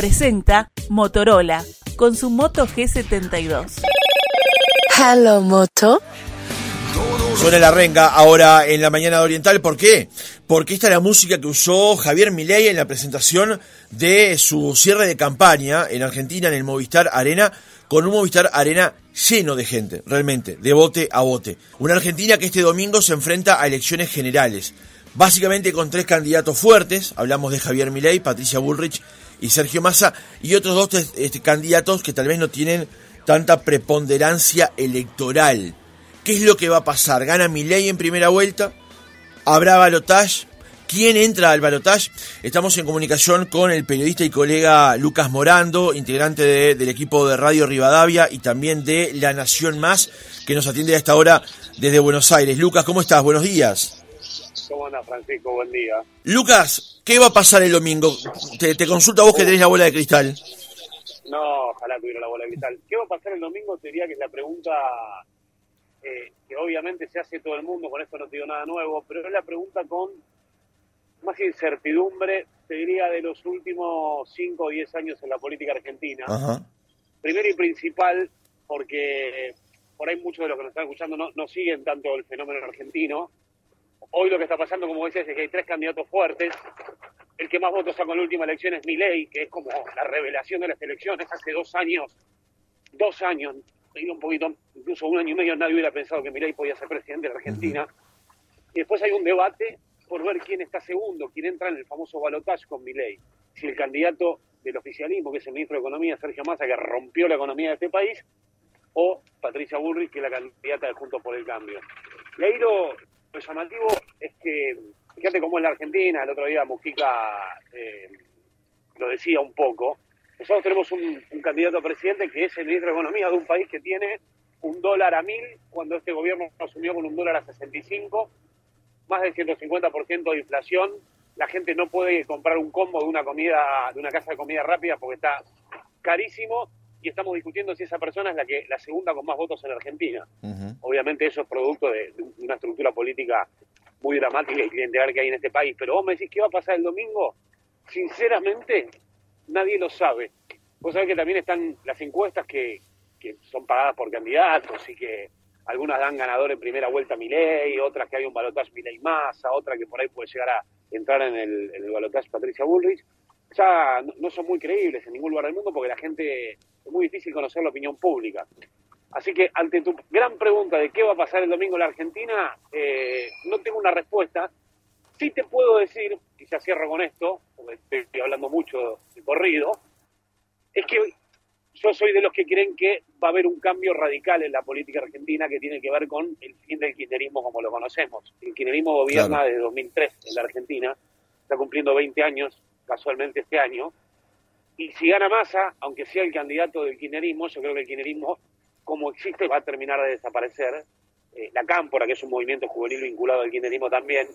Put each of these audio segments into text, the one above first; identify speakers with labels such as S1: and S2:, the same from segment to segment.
S1: presenta Motorola con su Moto G72.
S2: Hello, Moto.
S3: Suena la renga ahora en la mañana de Oriental. ¿Por qué? Porque esta es la música que usó Javier Milei en la presentación de su cierre de campaña en Argentina, en el Movistar Arena, con un Movistar Arena lleno de gente, realmente, de bote a bote. Una Argentina que este domingo se enfrenta a elecciones generales, básicamente con tres candidatos fuertes, hablamos de Javier Milei, Patricia Bullrich y Sergio Massa, y otros dos este, candidatos que tal vez no tienen tanta preponderancia electoral. ¿Qué es lo que va a pasar? ¿Gana Milei en primera vuelta? ¿Habrá balotage? ¿Quién entra al balotage? Estamos en comunicación con el periodista y colega Lucas Morando, integrante del equipo de Radio Rivadavia y también de La Nación Más, que nos atiende a esta hora desde Buenos Aires. Lucas, ¿cómo estás? Buenos días.
S4: ¿Cómo andas, Francisco? Buen día.
S3: Lucas, ¿qué va a pasar el domingo? Te, te consulto a vos que tenés la bola de cristal.
S4: No, ojalá tuviera la bola de cristal. ¿Qué va a pasar el domingo? Te diría que es la pregunta eh, que obviamente se hace todo el mundo, con esto no te digo nada nuevo, pero es la pregunta con más incertidumbre, te diría, de los últimos 5 o 10 años en la política argentina. Primero y principal, porque por ahí muchos de los que nos están escuchando no, no siguen tanto el fenómeno argentino. Hoy lo que está pasando, como dices, es que hay tres candidatos fuertes. El que más votos sacó en la última elección es Milei, que es como la revelación de las elecciones. Hace dos años, dos años, un poquito, incluso un año y medio, nadie hubiera pensado que Milei podía ser presidente de la Argentina. Y después hay un debate por ver quién está segundo, quién entra en el famoso balotaje con Milei. Si el candidato del oficialismo, que es el ministro de Economía, Sergio Massa, que rompió la economía de este país, o Patricia Burrich, que es la candidata de Juntos por el Cambio. Y ahí lo, llamativo es que, fíjate cómo es la Argentina, el otro día Mujica eh, lo decía un poco, nosotros tenemos un, candidato a presidente que es el ministro de Economía de un país que tiene un dólar a mil, cuando este gobierno asumió con un dólar a 65, más del 150% de inflación. La gente no puede comprar un combo de una comida, de una casa de comida rápida porque está carísimo y estamos discutiendo si esa persona es la que la segunda con más votos en Argentina. Obviamente eso es producto de, de, una estructura política muy dramática y clientelar que hay en este país. Pero vos me decís qué va a pasar el domingo. Sinceramente, nadie lo sabe. Vos sabés que también están las encuestas que, que son pagadas por candidatos y que algunas dan ganador en primera vuelta a Milei, otras que hay un balotaje Milei Massa, otra que por ahí puede llegar a entrar en el, en el balotaje Patricia Bullrich. Ya no, son muy creíbles en ningún lugar del mundo porque la gente es muy difícil conocer la opinión pública. Así que ante tu gran pregunta de qué va a pasar el domingo en la Argentina, eh, no tengo una respuesta. Sí te puedo decir, y ya cierro con esto, porque estoy hablando mucho de corrido, es que yo soy de los que creen que va a haber un cambio radical en la política argentina que tiene que ver con el fin del kirchnerismo como lo conocemos. El kirchnerismo gobierna desde 2003 en la Argentina, está cumpliendo 20 años casualmente este año, y si gana Massa, aunque sea el candidato del kirchnerismo, yo creo que el kirchnerismo como existe va a terminar de desaparecer. Eh, la Cámpora, que es un movimiento juvenil vinculado al kirchnerismo también.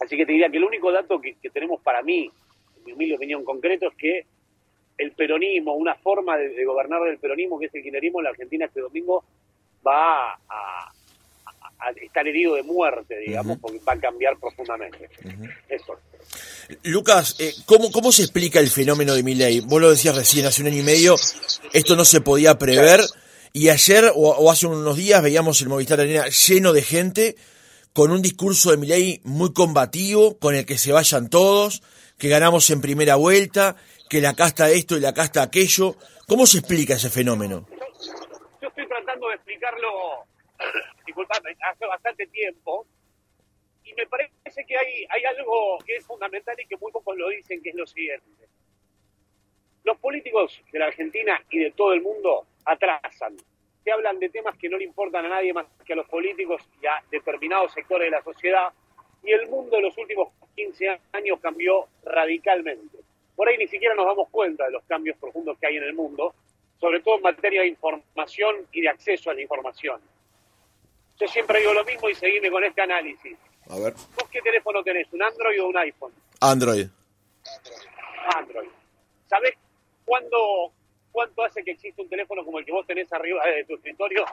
S4: Así que te diría que el único dato que, tenemos para mí, en mi humilde opinión concreto, es que el peronismo, una forma de, gobernar del peronismo, que es el kirchnerismo en la Argentina este domingo, va a, estar herido de muerte, digamos, porque va a cambiar profundamente. Eso.
S3: Lucas, eh, ¿cómo, ¿cómo se explica el fenómeno de Milei? Vos lo decías recién, hace un año y medio, esto no se podía prever, y ayer o, hace unos días veíamos el Movistar Arena lleno de gente, con un discurso de Milei muy combativo, con el que se vayan todos, que ganamos en primera vuelta, que la casta esto y la casta aquello. ¿Cómo se explica ese fenómeno?
S4: Yo estoy tratando de explicarlo, hace bastante tiempo, y me parece que hay, hay algo que es fundamental y que muy pocos lo dicen, que es lo siguiente. Los políticos de la Argentina y de todo el mundo atrasan. Se hablan de temas que no le importan a nadie más que a los políticos y a determinados sectores de la sociedad, y el mundo en los últimos 15 años cambió radicalmente por ahí ni siquiera nos damos cuenta de los cambios profundos que hay en el mundo, sobre todo en materia de información y de acceso a la información. Yo siempre digo lo mismo y seguime con este análisis.
S3: A ver.
S4: ¿Vos qué teléfono tenés, un Android o un iPhone?
S3: Android.
S4: Android. ¿Sabés cuándo, cuánto hace que existe un teléfono como el que vos tenés arriba de tu escritorio?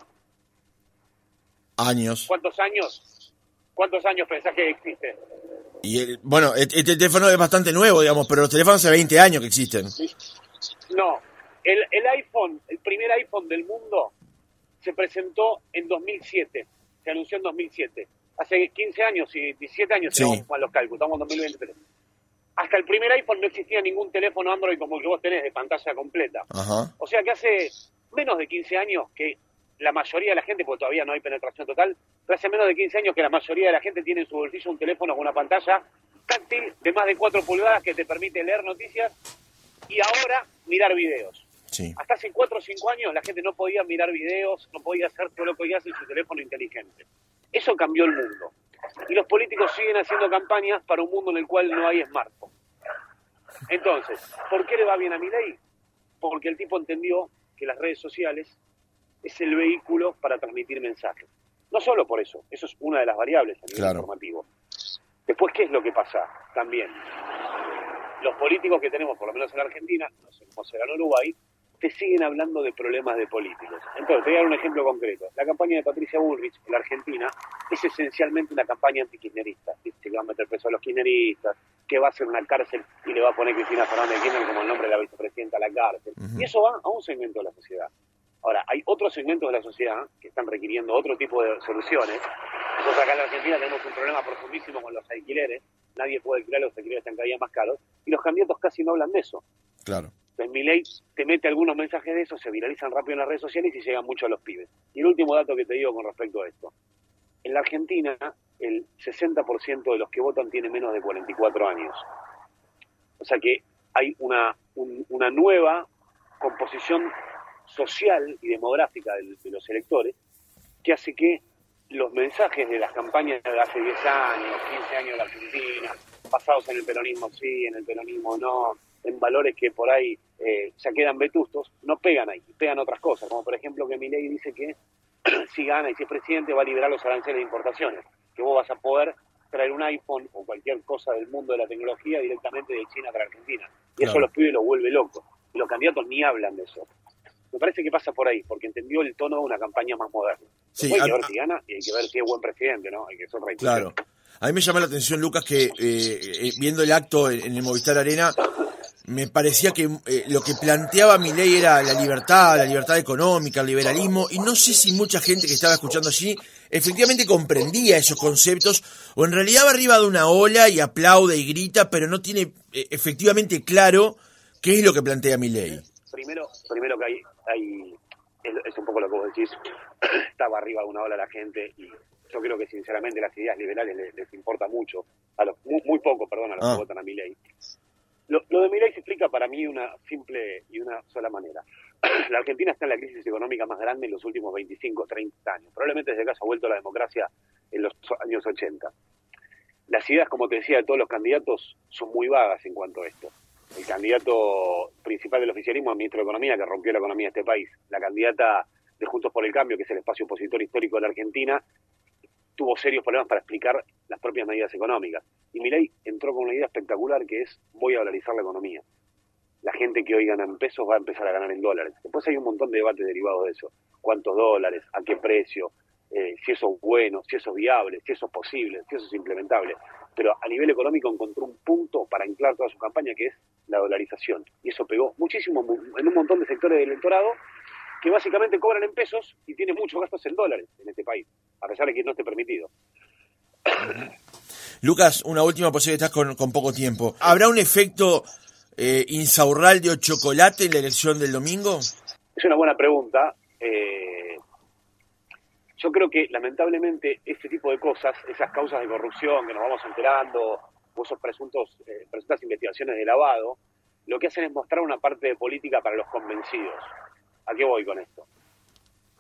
S3: Años.
S4: ¿Cuántos años? ¿Cuántos años pensás que existe?
S3: Y bueno, este, teléfono es bastante nuevo, digamos, pero los teléfonos hace 20 años que existen.
S4: No, el, el iPhone, el primer iPhone del mundo, se presentó en 2007, se anunció en 2007. Hace 15 años y 17 años,
S3: Sí.
S4: si no los cálculos, estamos en 2023. Hasta el primer iPhone no existía ningún teléfono Android como el que vos tenés de pantalla completa.
S3: Ajá.
S4: O sea que hace menos de 15 años que la mayoría de la gente, porque todavía no hay penetración total, pero hace menos de 15 años que la mayoría de la gente tiene en su bolsillo un teléfono con una pantalla táctil de más de 4 pulgadas que te permite leer noticias y ahora mirar videos.
S3: Sí.
S4: Hasta hace 4 o 5 años la gente no podía mirar videos, no podía hacer todo lo que hoy hace en su teléfono inteligente. Eso cambió el mundo. Y los políticos siguen haciendo campañas para un mundo en el cual no hay smartphone. Entonces, ¿por qué le va bien a Milei? Porque el tipo entendió que las redes sociales es el vehículo para transmitir mensajes. No solo por eso, eso es una de las variables a nivel
S3: Claro.
S4: informativo. Después, ¿qué es lo que pasa? También, los políticos que tenemos, por lo menos en la Argentina, no sé cómo será en Uruguay, te siguen hablando de problemas de políticos. Entonces, te voy a dar un ejemplo concreto. La campaña de Patricia Bullrich en la Argentina es esencialmente una campaña antikirchnerista. Dice que va a meter preso a los kirchneristas, que va a hacer una cárcel y le va a poner Cristina Fernández de Kirchner como el nombre de la vicepresidenta a la cárcel. Y eso va a un segmento de la sociedad. Ahora, hay otros segmentos de la sociedad que están requiriendo otro tipo de soluciones. Nosotros acá en la Argentina tenemos un problema profundísimo con los alquileres. Nadie puede alquilar, los alquileres están cada día más caros. Y los candidatos casi no hablan de eso.
S3: Claro.
S4: Entonces, Milei te mete algunos mensajes de eso, se viralizan rápido en las redes sociales y llegan mucho a los pibes. Y el último dato que te digo con respecto a esto. En la Argentina, el 60% de los que votan tiene menos de 44 años. O sea que hay una, un- una nueva composición social y demográfica de, los electores que hace que los mensajes de las campañas de hace 10 años, 15 años de la Argentina, basados en el peronismo sí, en el peronismo no, en valores que por ahí eh, ya quedan vetustos, no pegan ahí, pegan otras cosas, como por ejemplo que Milei dice que si gana y si es presidente va a liberar los aranceles de importaciones, que vos vas a poder traer un iPhone o cualquier cosa del mundo de la tecnología directamente de China para Argentina. Y eso
S3: Claro.
S4: los pibes los vuelve locos. Y los candidatos ni hablan de eso. Me parece que pasa por ahí, porque entendió el tono de una campaña más moderna.
S3: Sí,
S4: hay que ver si gana y hay que ver si es buen presidente, ¿no? Hay que ser
S3: Claro. A mí me llama la atención, Lucas, que eh, eh, viendo el acto en, en el Movistar Arena, me parecía que eh, lo que planteaba mi ley era la libertad, la libertad económica, el liberalismo, y no sé si mucha gente que estaba escuchando allí efectivamente comprendía esos conceptos, o en realidad va arriba de una ola y aplaude y grita, pero no tiene eh, efectivamente claro qué es lo que plantea mi ley.
S4: Primero, primero que hay, hay es, es un poco lo que vos decís, estaba arriba de una ola la gente y yo creo que sinceramente las ideas liberales les, les importa mucho, a los muy, muy poco, perdón, a los
S3: Ah.
S4: que votan a mi ley. Lo, lo de mi ley se explica para mí una simple y una sola manera. La Argentina está en la crisis económica más grande en los últimos 25, 30 años. Probablemente desde que se ha vuelto la democracia en los años 80. Las ideas, como te decía, de todos los candidatos son muy vagas en cuanto a esto. El candidato principal del oficialismo es ministro de Economía, que rompió la economía de este país. La candidata de Juntos por el Cambio, que es el espacio opositor histórico de la Argentina, tuvo serios problemas para explicar las propias medidas económicas. Y Milei entró con una idea espectacular que es voy a dolarizar la economía. La gente que hoy gana en pesos va a empezar a ganar en dólares. Después hay un montón de debates derivados de eso. ¿Cuántos dólares? ¿A qué precio? Eh, si eso es bueno, si eso es viable, si eso es posible, si eso es implementable. Pero a nivel económico encontró un punto para anclar toda su campaña que es la dolarización. Y eso pegó muchísimo en un montón de sectores del electorado que básicamente cobran en pesos y tienen muchos gastos en dólares en este país, a pesar de que no esté permitido.
S3: Lucas, una última posibilidad, estás con, con poco tiempo. ¿Habrá un efecto eh, insaurralde o chocolate en la elección del domingo?
S4: Es una buena pregunta. Eh, yo creo que lamentablemente este tipo de cosas, esas causas de corrupción que nos vamos enterando, o esos presuntos, eh, presuntas investigaciones de lavado, lo que hacen es mostrar una parte de política para los convencidos. ¿A qué voy con esto?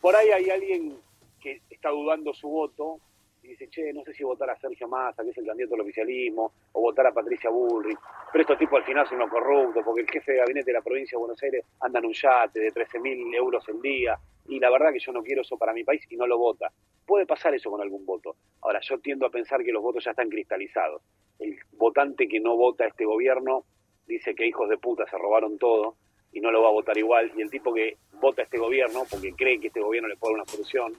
S4: Por ahí hay alguien que está dudando su voto y dice, che, no sé si votar a Sergio Massa, que es el candidato del oficialismo, o votar a Patricia Bullrich, pero estos tipos al final son unos corruptos, porque el jefe de gabinete de la provincia de Buenos Aires anda en un yate de 13 mil euros el día, y la verdad que yo no quiero eso para mi país y no lo vota. Puede pasar eso con algún voto. Ahora, yo tiendo a pensar que los votos ya están cristalizados. El votante que no vota a este gobierno dice que hijos de puta se robaron todo y no lo va a votar igual. Y el tipo que vota este gobierno, porque cree que este gobierno le puede dar una solución,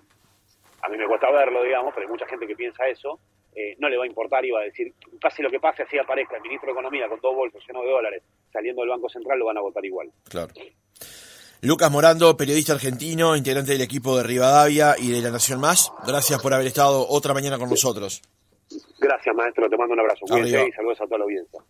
S4: a mí me cuesta verlo, digamos, pero hay mucha gente que piensa eso, eh, no le va a importar y va a decir, pase lo que pase, así aparezca el ministro de Economía con dos bolsos llenos de dólares saliendo del Banco Central, lo van a votar igual.
S3: Claro. Lucas Morando, periodista argentino, integrante del equipo de Rivadavia y de La Nación Más, gracias por haber estado otra mañana con nosotros.
S4: Gracias, maestro. Te mando un abrazo. Y saludos a toda la audiencia.